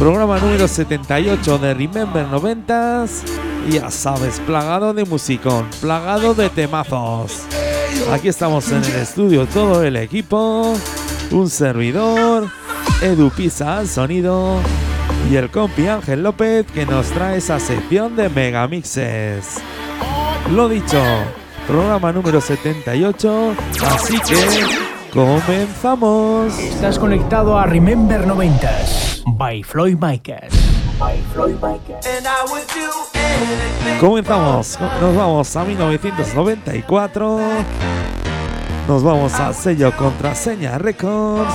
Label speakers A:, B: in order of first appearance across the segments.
A: Programa número 78 de Remember 90s. Ya sabes, plagado de musicón, plagado de temazos. Aquí estamos en el estudio, todo el equipo, un servidor, Edu Pisa al sonido y el compi Ángel López que nos trae esa sección de megamixes. Lo dicho, programa número 78, así que comenzamos.
B: Estás conectado a Remember 90s by Floyd Micas. By Floyd Micas.
A: Comenzamos, nos vamos a 1994. Nos vamos al sello Contraseña Records.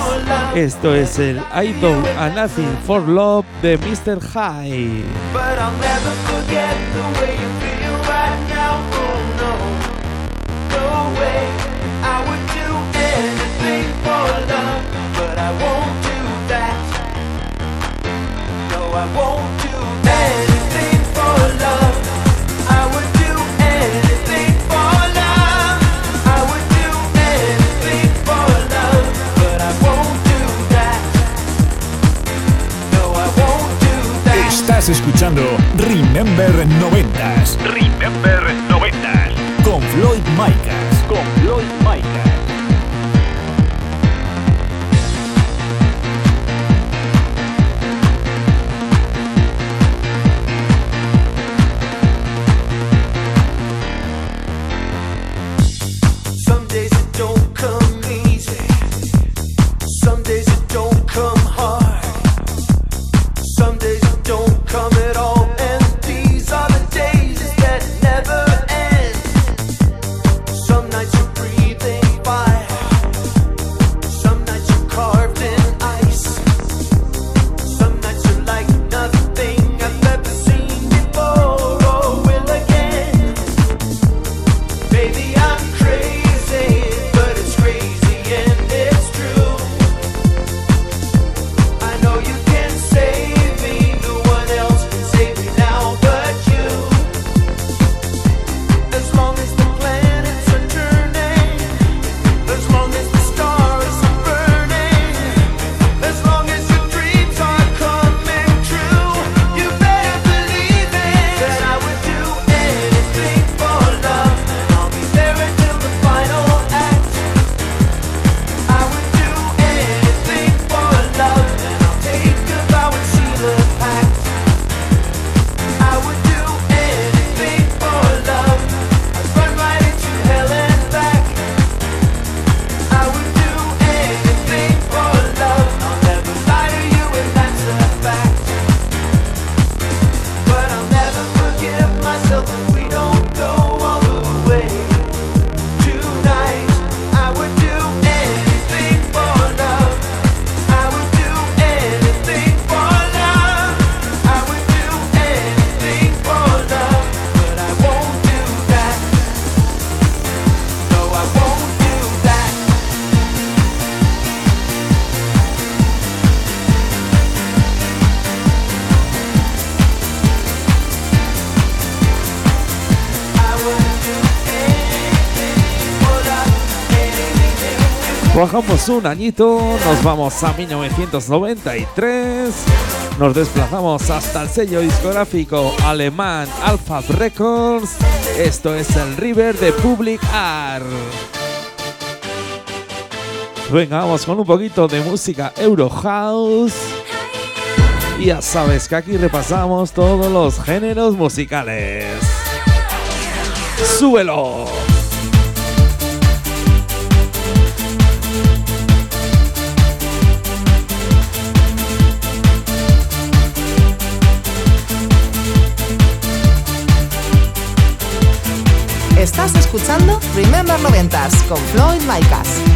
A: Esto es el I Do a Nothing for Love de Mr. High.
C: But
B: escuchando Remember 90s
D: Remember 90.
B: con Floyd Micas.
A: un añito, nos vamos a 1993, nos desplazamos hasta el sello discográfico alemán Alpha Records, esto es el River de Public Art. Venga, vamos con un poquito de música Euro House. Ya sabes que aquí repasamos todos los géneros musicales. ¡Súbelo!
E: Estás escuchando Remember Noventas con Floyd Micas.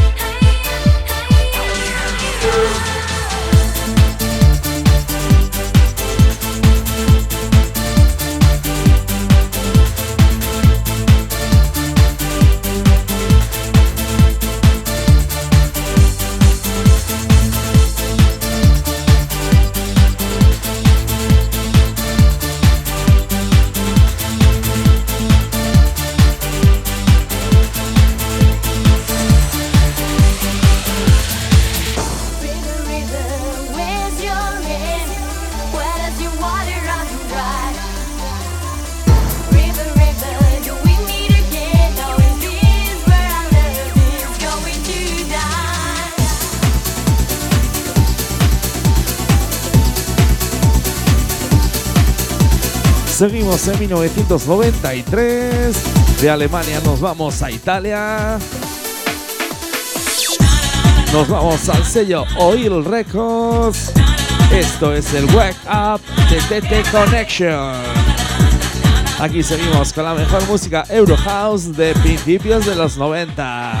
A: 12, 1993. De Alemania nos vamos a Italia. Nos vamos al sello Oil Records. Esto es el Wake Up de TT Connection. Aquí seguimos con la mejor música Eurohouse de principios de los 90.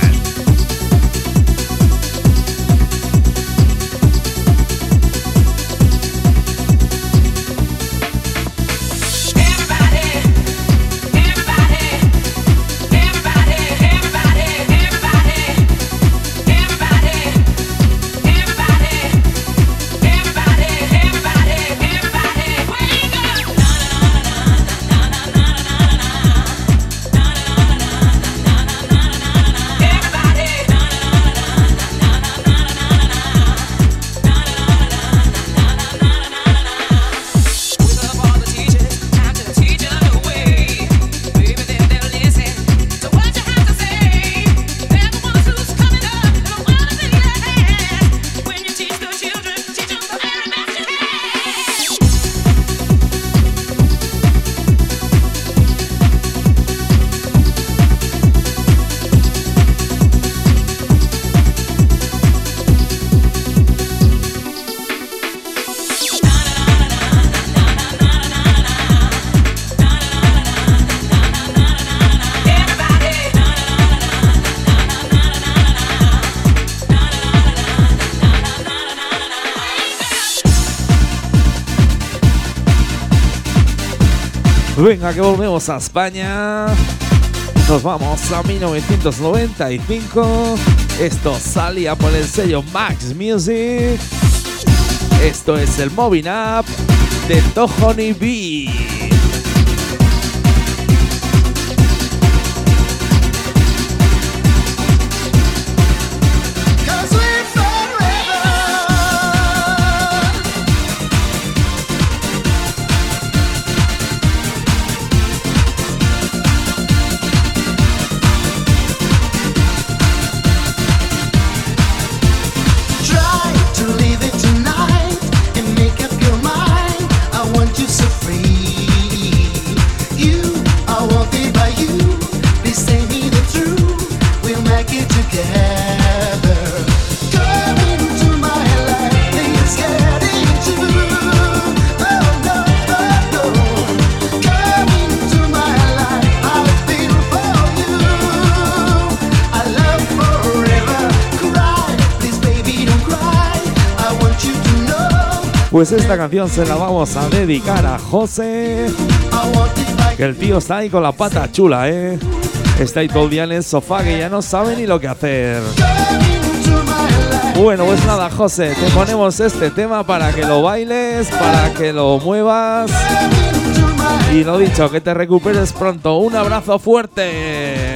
B: Venga, que volvemos a España. Nos vamos a 1995. Esto salía por el sello Max Music. Esto es el Moving Up de Tohony B. Pues esta canción se la vamos a dedicar a José. Que el tío está ahí con la pata chula, ¿eh? Está ahí todo el en el sofá que ya no sabe ni lo que hacer. Bueno, pues nada, José, te ponemos este tema para que lo bailes, para que lo muevas. Y lo dicho, que te recuperes pronto. Un abrazo fuerte.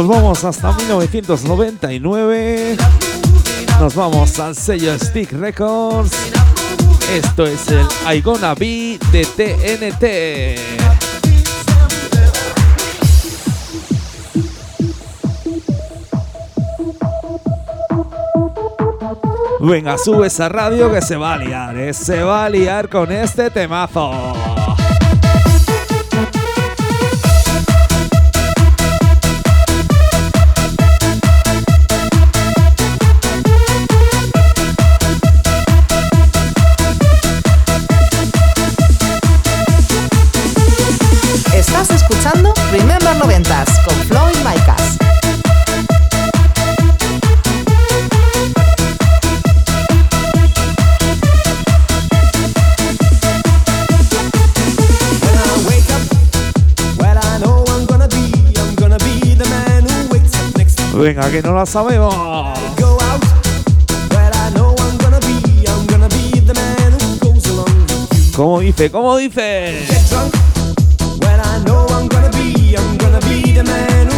B: Nos vamos hasta 1999. Nos vamos al sello Stick Records. Esto es el I Gonna Be de TNT. Venga, sube esa radio que se va a liar, ¿eh? se va a liar con este temazo.
F: Who wakes up next to
B: Venga, que no la sabemos.
F: go out. Well I be the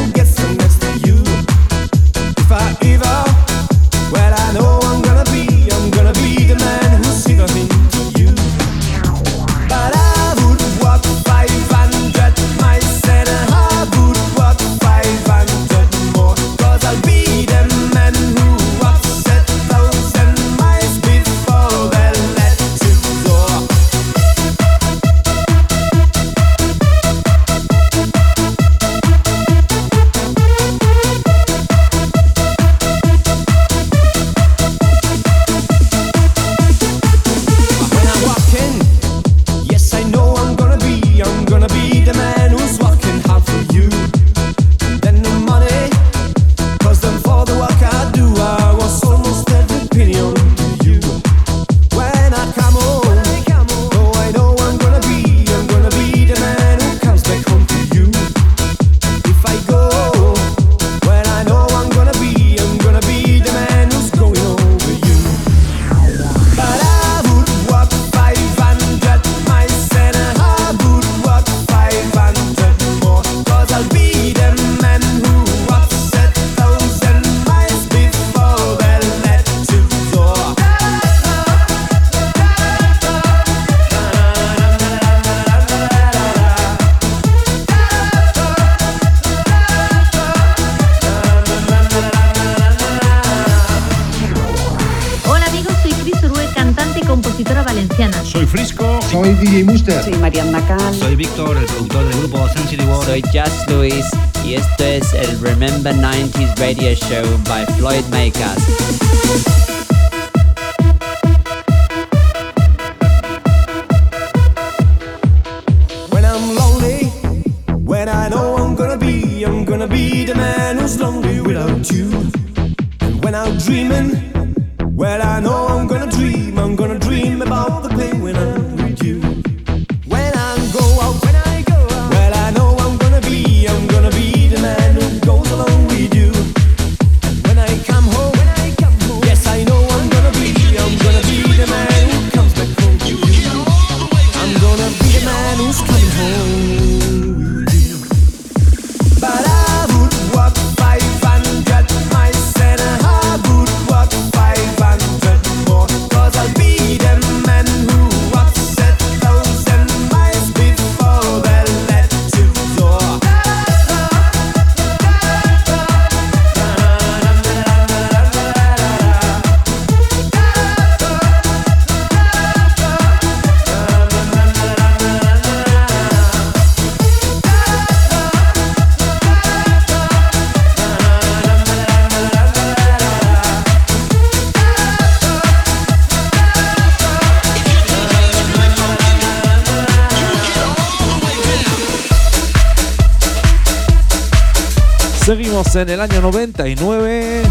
A: en el año 99.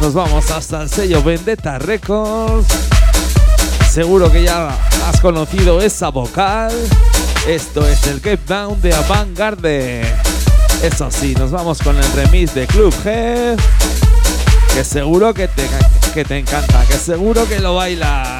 A: Nos vamos hasta el sello Vendetta Records. Seguro que ya has conocido esa vocal. Esto es el Get Down de Avantgarde. Eso sí, nos vamos con el remix de Club Head. Que seguro que te, que te encanta, que seguro que lo bailas.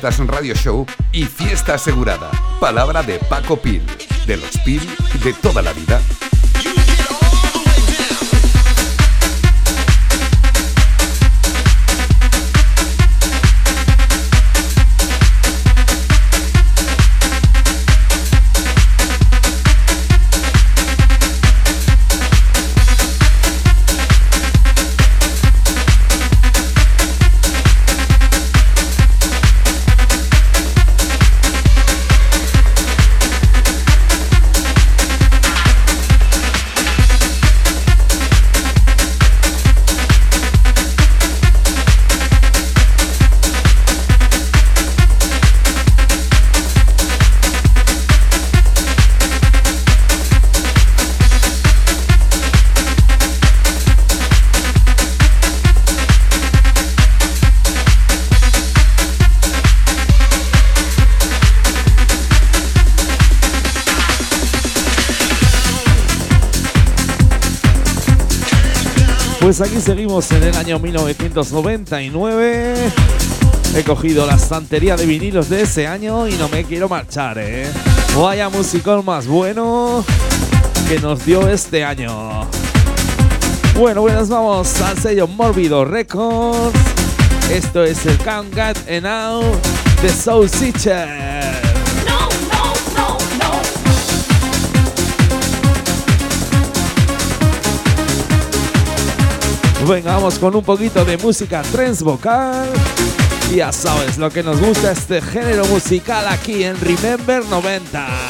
G: Ventas Radio Show y Fiesta Asegurada. Palabra de Paco Pil, de los Pil de toda la vida.
A: Aquí seguimos en el año 1999. He cogido la estantería de vinilos de ese año y no me quiero marchar, ¿eh? Vaya musicón más bueno que nos dio este año. Bueno, nos vamos al sello Mórbido Records. Esto es el Can't Get Enough de Soul Seacher. Venga, vamos con un poquito de música trance vocal. Ya sabes lo que nos gusta este género musical aquí en Remember 90s.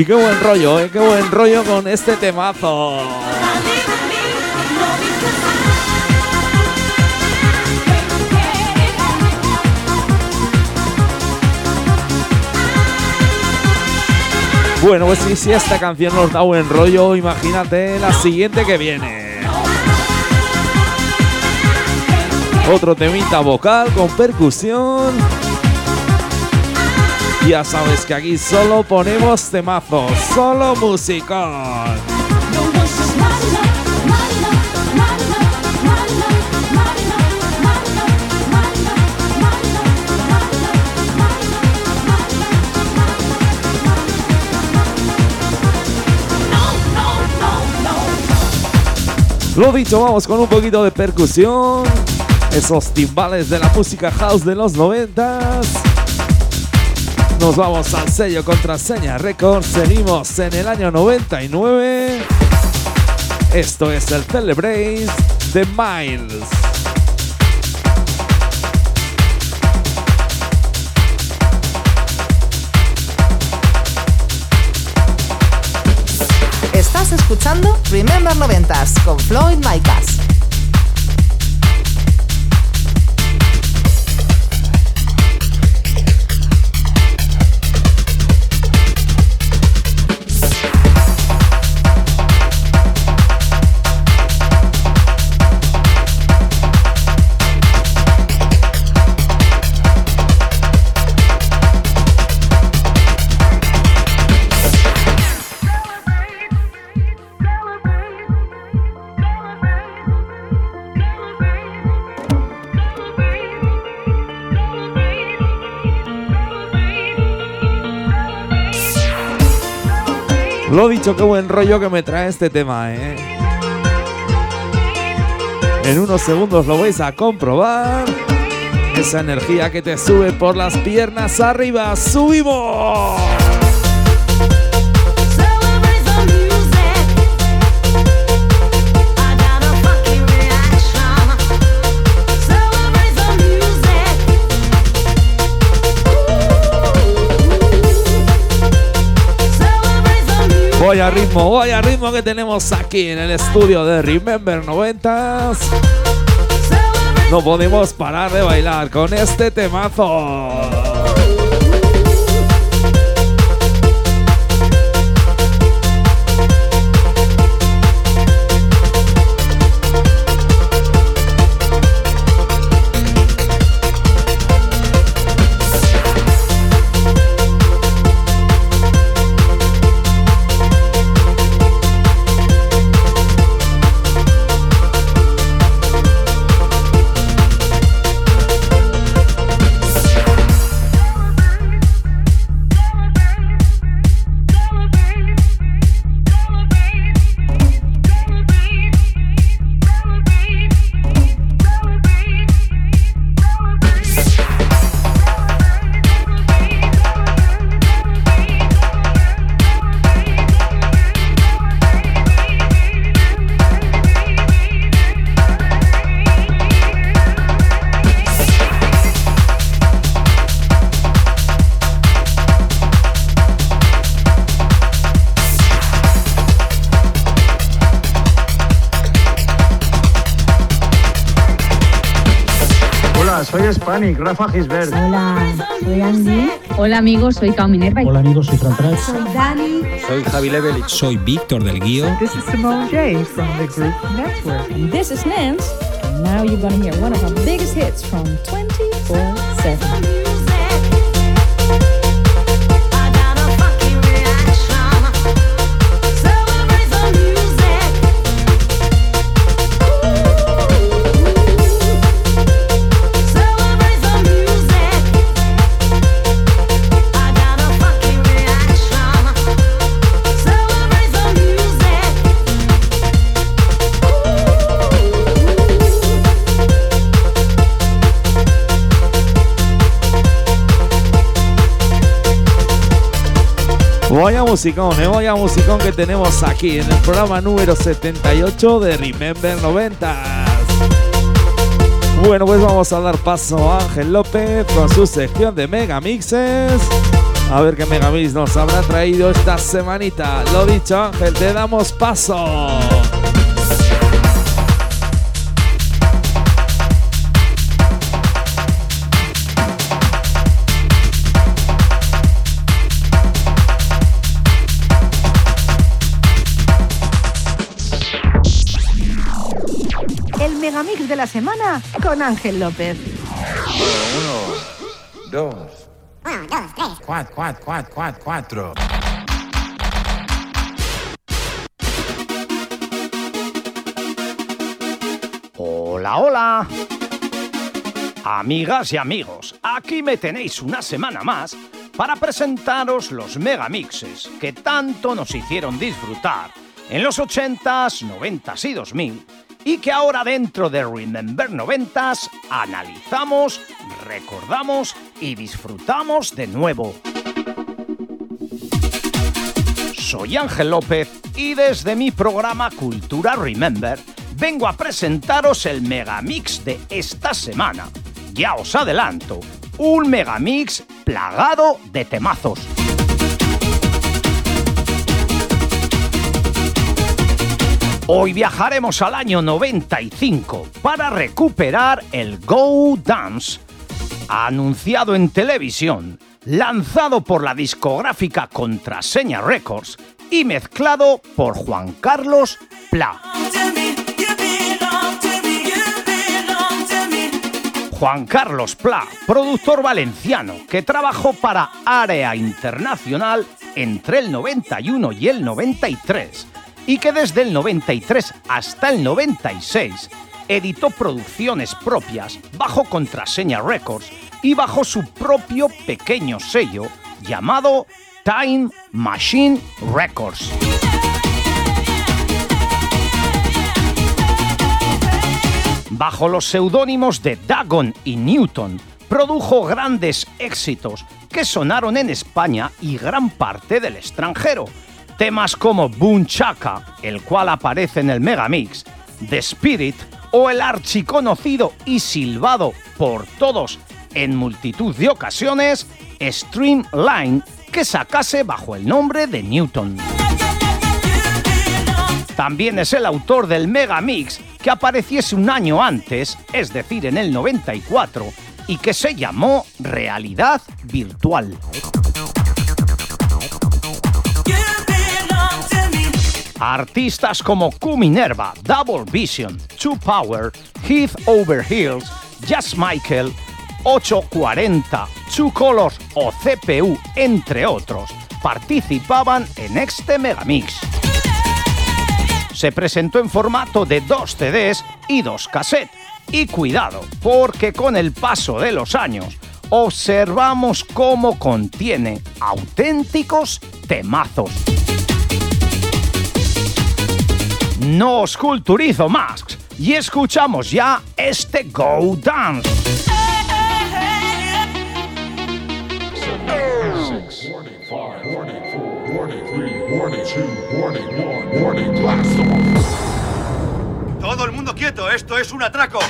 A: Y qué buen rollo, ¿eh? Qué buen rollo con este temazo. Bueno, pues sí, si esta canción nos da buen rollo, imagínate la siguiente que viene. Otro temita vocal con percusión. Ya sabes que aquí solo ponemos temazos, solo musicón. Lo dicho, vamos con un poquito de percusión. Esos timbales de la música house de los noventas nos vamos al sello Contraseña Records. Seguimos en el año 99. Esto es el Celebrace de Miles.
H: Estás escuchando Remember 90s con Floyd Micas.
A: Qué buen rollo que me trae este tema, ¿eh? En unos segundos lo vais a comprobar. Esa energía que te sube por las piernas arriba. ¡Subimos! Vaya ritmo, vaya ritmo que tenemos aquí en el estudio de Remember 90s. No podemos parar de bailar con este temazo.
I: Hispanic, Rafa Gisbert.
J: Hola, soy Andy. Hola amigos, soy Cao Minerva.
I: Hola amigos, soy Fran.
J: Soy Dani.
K: Soy Javi Levelich. Soy Víctor del Guío.
L: This is Simone J from the group Network.
M: And this is Nance. And now you're gonna hear one of our biggest hits from 24-7.
A: Vaya musicón, eh, vaya musicón que tenemos aquí en el programa número 78 de Remember 90. Bueno, pues vamos a dar paso a Ángel López con su sección de Megamixes. A ver qué Megamix nos habrá traído esta semanita. Lo dicho, Ángel, te damos paso.
E: De la semana con Ángel López.
N: Uno, dos. Cuatro, cuatro, cuatro, cuatro, cuatro.
O: Hola, hola. Amigas y amigos, aquí me tenéis una semana más para presentaros los megamixes que tanto nos hicieron disfrutar en los 80s, 90s y 2000 y que ahora dentro de Remember 90s analizamos, recordamos y disfrutamos de nuevo. Soy Ángel López y desde mi programa Cultura Remember vengo a presentaros el megamix de esta semana. Ya os adelanto, un megamix plagado de temazos. Hoy viajaremos al año 95 para recuperar el Go Dance, anunciado en televisión, lanzado por la discográfica Contraseña Records y mezclado por Juan Carlos Pla. Juan Carlos Pla, productor valenciano que trabajó para Área Internacional entre el 91 y el 93 y que desde el 93 hasta el 96 editó producciones propias bajo contraseña Records y bajo su propio pequeño sello llamado Time Machine Records. Bajo los seudónimos de Dagon y Newton, produjo grandes éxitos que sonaron en España y gran parte del extranjero. Temas como Boom Chaka, el cual aparece en el Megamix, The Spirit o el archiconocido y silbado por todos en multitud de ocasiones, Streamline, que sacase bajo el nombre de Newton. También es el autor del Megamix que apareciese un año antes, es decir, en el 94, y que se llamó Realidad Virtual. Artistas como Q Minerva, Double Vision, Two Power, Heath Over Heels, Just Michael, 840, Two Colors o CPU, entre otros, participaban en este Megamix. Se presentó en formato de dos CDs y dos cassettes. Y cuidado, porque con el paso de los años observamos cómo contiene auténticos temazos. No os culturizo más y escuchamos ya este Go Dance.
P: Todo el mundo quieto, esto es un atraco.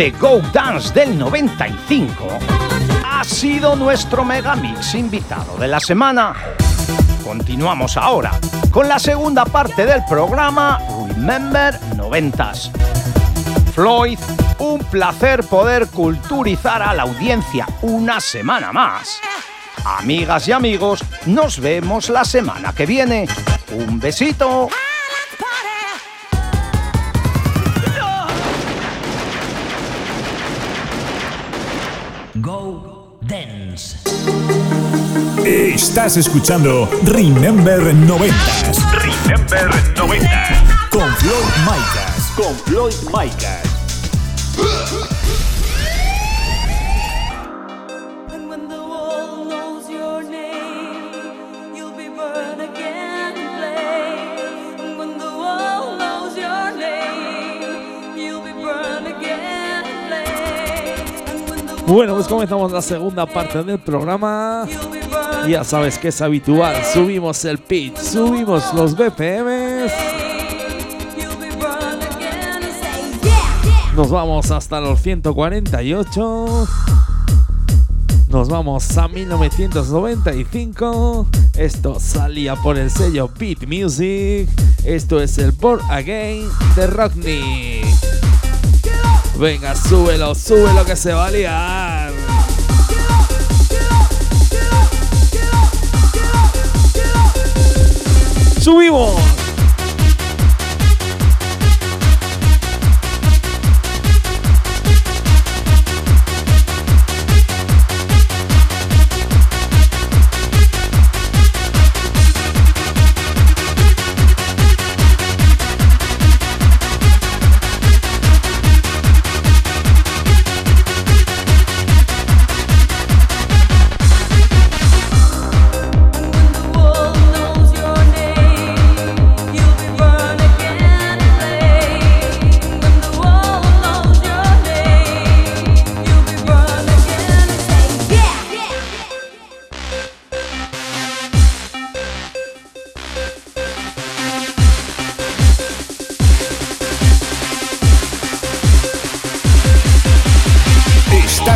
O: Este Go Dance del 95 ha sido nuestro Megamix invitado de la semana. Continuamos ahora con la segunda parte del programa Remember 90s. Floyd, un placer poder culturizar a la audiencia una semana más. Amigas y amigos, nos vemos la semana que viene. Un besito.
Q: Go Dance.
D: Estás escuchando Remember 90s. Remember 90s. Con Floyd Micas. Con Floyd Micas.
A: Bueno, pues comenzamos la segunda parte del programa. Ya sabes que es habitual, subimos el pitch, subimos los BPMs. Nos vamos hasta los 148. Nos vamos a 1995. Esto salía por el sello Beat Music. Esto es el Born Again de Rockney. Venga, súbelo, súbelo que se va a liar. ¡Subimos!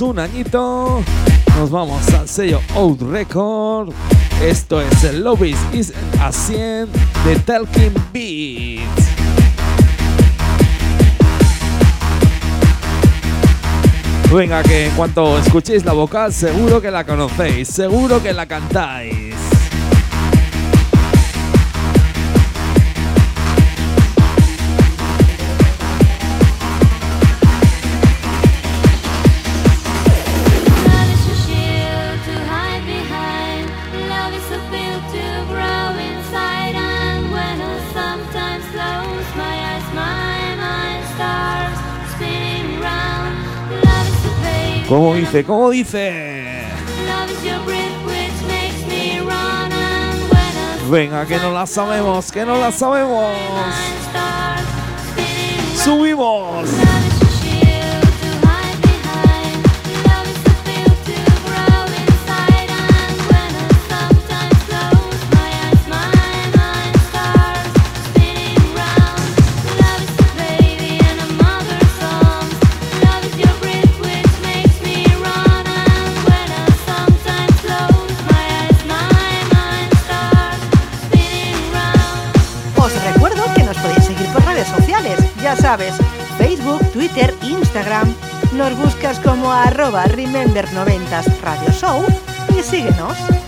A: Un añito. Nos vamos al sello Out Record. Esto es el Lobbies is a 100 de Talking Beats. Venga, que en cuanto escuchéis la vocal, seguro que la conocéis, seguro que la cantáis. ¿Cómo dice? ¿Cómo dice? Venga, que no la sabemos, que no la sabemos. Subimos.
E: Facebook, Twitter, Instagram. Nos buscas como arroba Remember90s Radio Show y síguenos.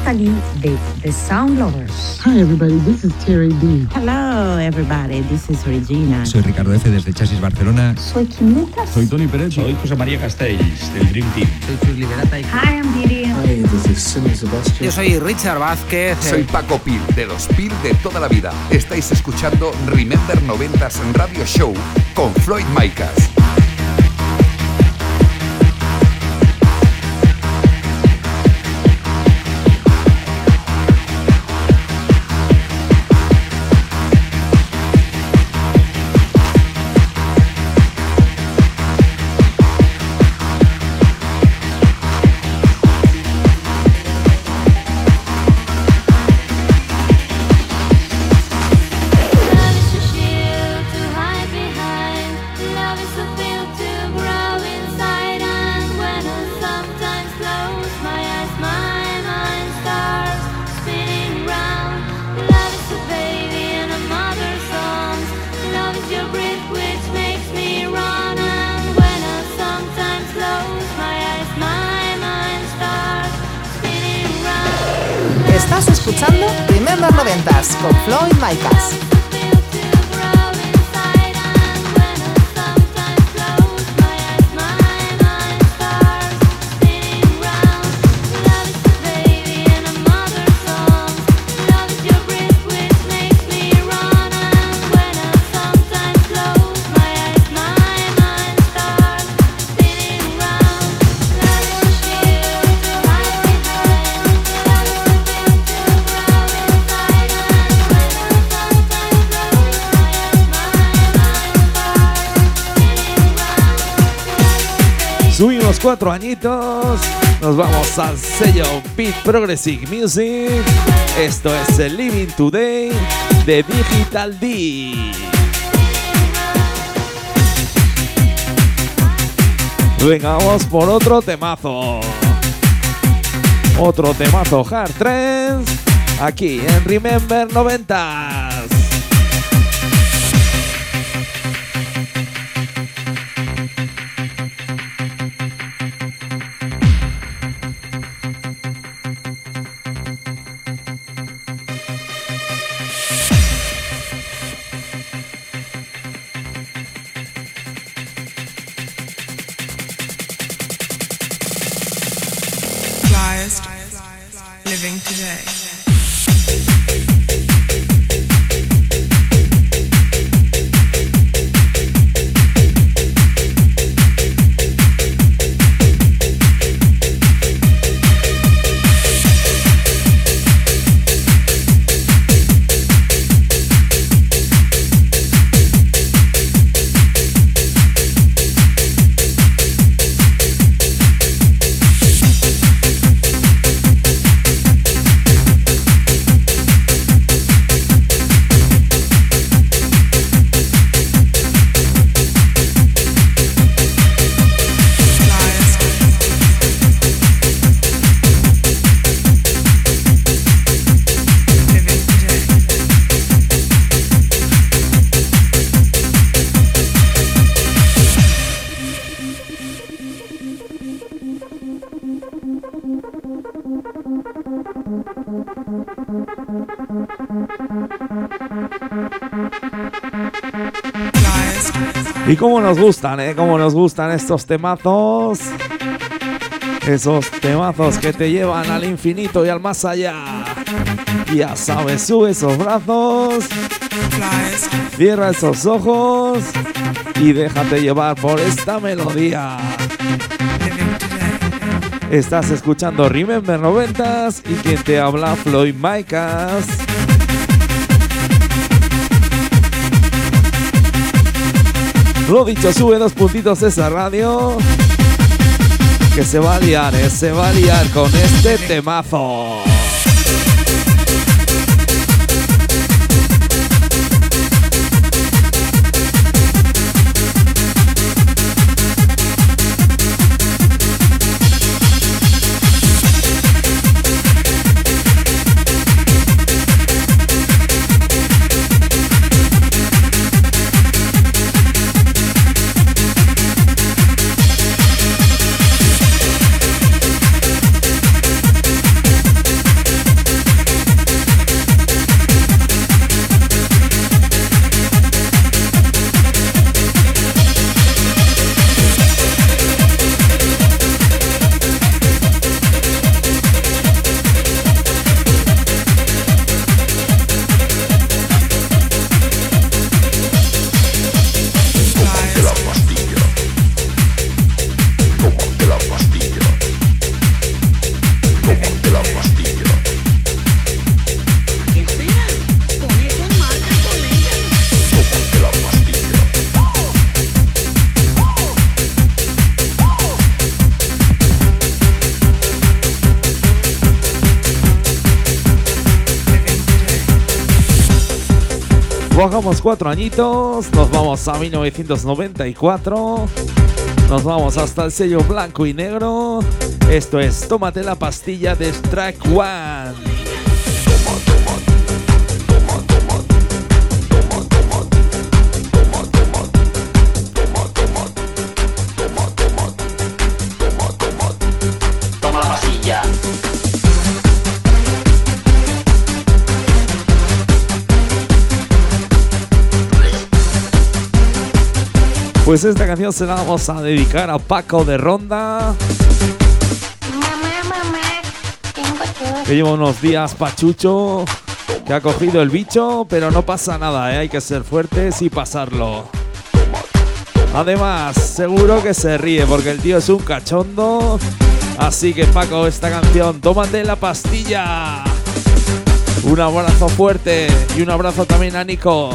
J: Natalie de The Sound Lovers.
L: Hi everybody, this is Terry B.
R: Hello everybody, this is Regina.
K: Soy Ricardo F. desde Chasis Barcelona.
J: Soy Kim Lucas.
K: Soy Tony Pérez. Soy José María Castells, del Dream Team.
R: Soy Chus Liberata y
J: Hi, I'm Didi.
I: Hi, this is Simon Sebastian.
S: Yo soy Richard Vázquez.
T: Soy Paco Pil, de los Pil de toda la vida. Estáis escuchando Remember 90s Radio Show con Floyd Micas.
A: Cuatro añitos. Nos vamos al sello Beat Progressive Music. Esto es el Living Today de Digital D. Venga, vamos por otro temazo. Otro temazo Hard Trends. Aquí en Remember 90s. Cómo nos gustan, ¿eh? Cómo nos gustan estos temazos. Esos temazos que te llevan al infinito y al más allá. Ya sabes, sube esos brazos. Cierra esos ojos. Y déjate llevar por esta melodía. Estás escuchando Remember 90s y quien te habla Floyd Micas. Lo dicho, sube dos puntitos esa radio. Que se va a liar, ¿eh? se va a liar con este temazo. Bajamos cuatro añitos, nos vamos a 1994, nos vamos hasta el sello blanco y negro. Esto es Tómate la pastilla de Strike One. Pues esta canción se la vamos a dedicar a Paco de Ronda, que lleva unos días pachucho, que ha cogido el bicho, pero no pasa nada, ¿eh? hay que ser fuertes y pasarlo. Además, seguro que se ríe porque el tío es un cachondo. Así que Paco, esta canción, tómate la pastilla. Un abrazo fuerte y un abrazo también a Nico.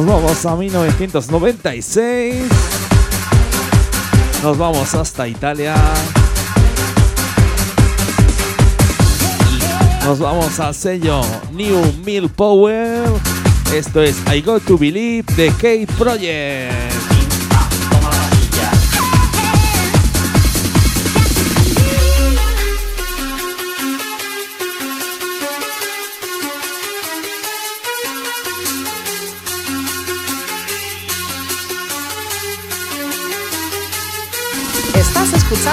A: Nos vamos a 1996. Nos vamos hasta Italia. Nos vamos al sello New Mill Power. Esto es I Got to Believe de Kate Project.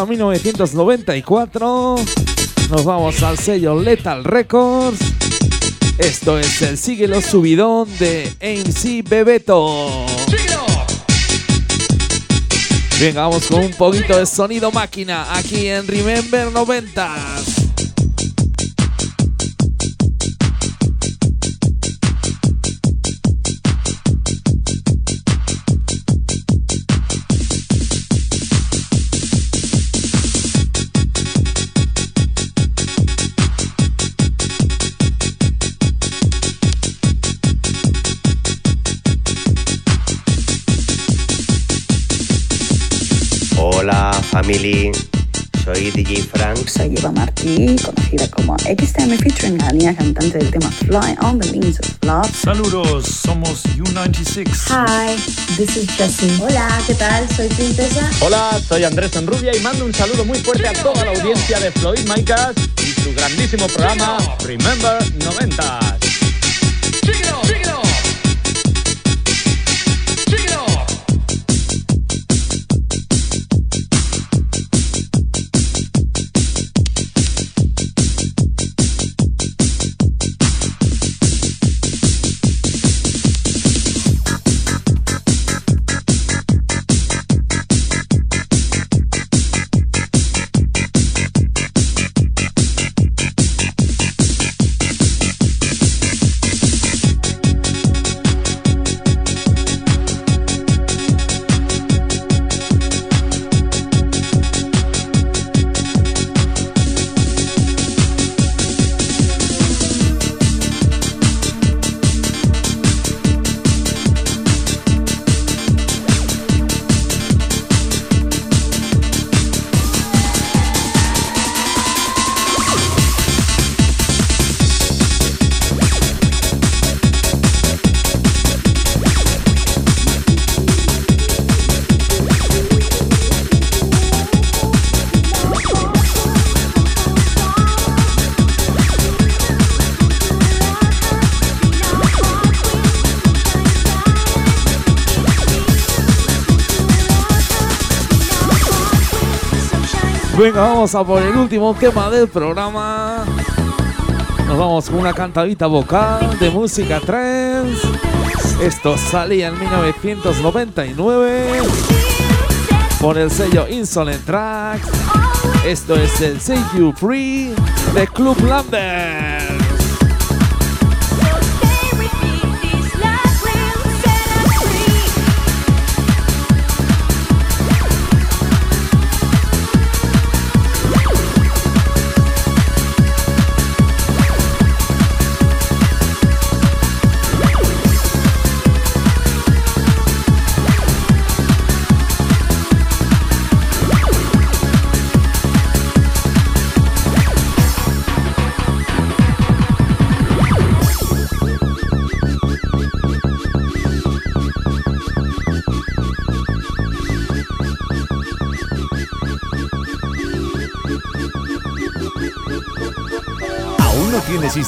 A: A 1994. Nos vamos al sello Lethal Records. Esto es el Síguelo Subidón de MC Bebeto. Venga, vamos con un poquito de sonido máquina aquí en Remember 90s.
U: Soy DJ Frank.
V: Soy Eva Martí, conocida como XTM featuring la niña cantante del tema Fly on the Wings of Love.
S: Saludos, somos U96.
V: Hi, this is Jessie.
W: Hola, ¿qué tal? Soy Princesa.
X: Hola, soy Andrés Enrubia y mando un saludo muy fuerte a toda la audiencia de Floyd Micas y su grandísimo programa Remember 90.
A: Venga, vamos a por el último tema del programa. Nos vamos con una cantadita vocal de música trance. Esto salía en 1999 por el sello Insolent Tracks. Esto es el Save You Free de Club Lambert.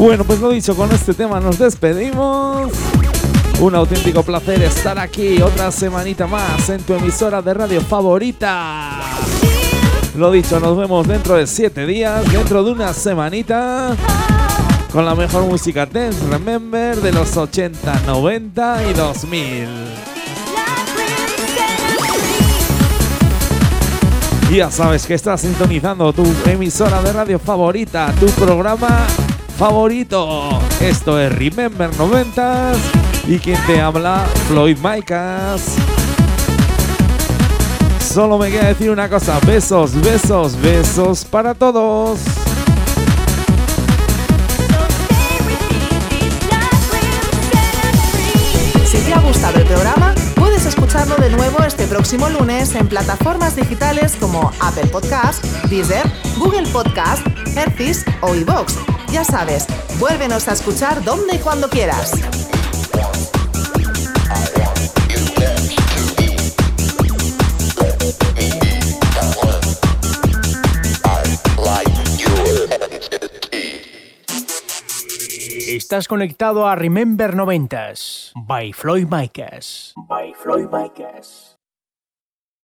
D: Bueno, pues lo dicho, con este tema nos despedimos. Un auténtico placer estar aquí otra semanita más en tu emisora de radio favorita. Lo dicho, nos vemos dentro de siete días, dentro de una semanita.
A: con la mejor música dance remember de los 80, 90 y 2000. Y ya sabes que estás sintonizando tu emisora de radio favorita, tu programa favorito. Esto es Remember 90 y quien te habla, Floyd Micas. Solo me queda decir una cosa, besos, besos, besos para todos.
H: Si te ha gustado el programa, puedes escucharlo de nuevo este próximo lunes en plataformas digitales como Apple Podcast, Deezer, Google Podcast, Hertis o iVoox. Ya sabes, vuélvenos a escuchar donde y cuando quieras.
Y: Estás conectado a Remember 90s by Floyd Micas. By Floyd Micas.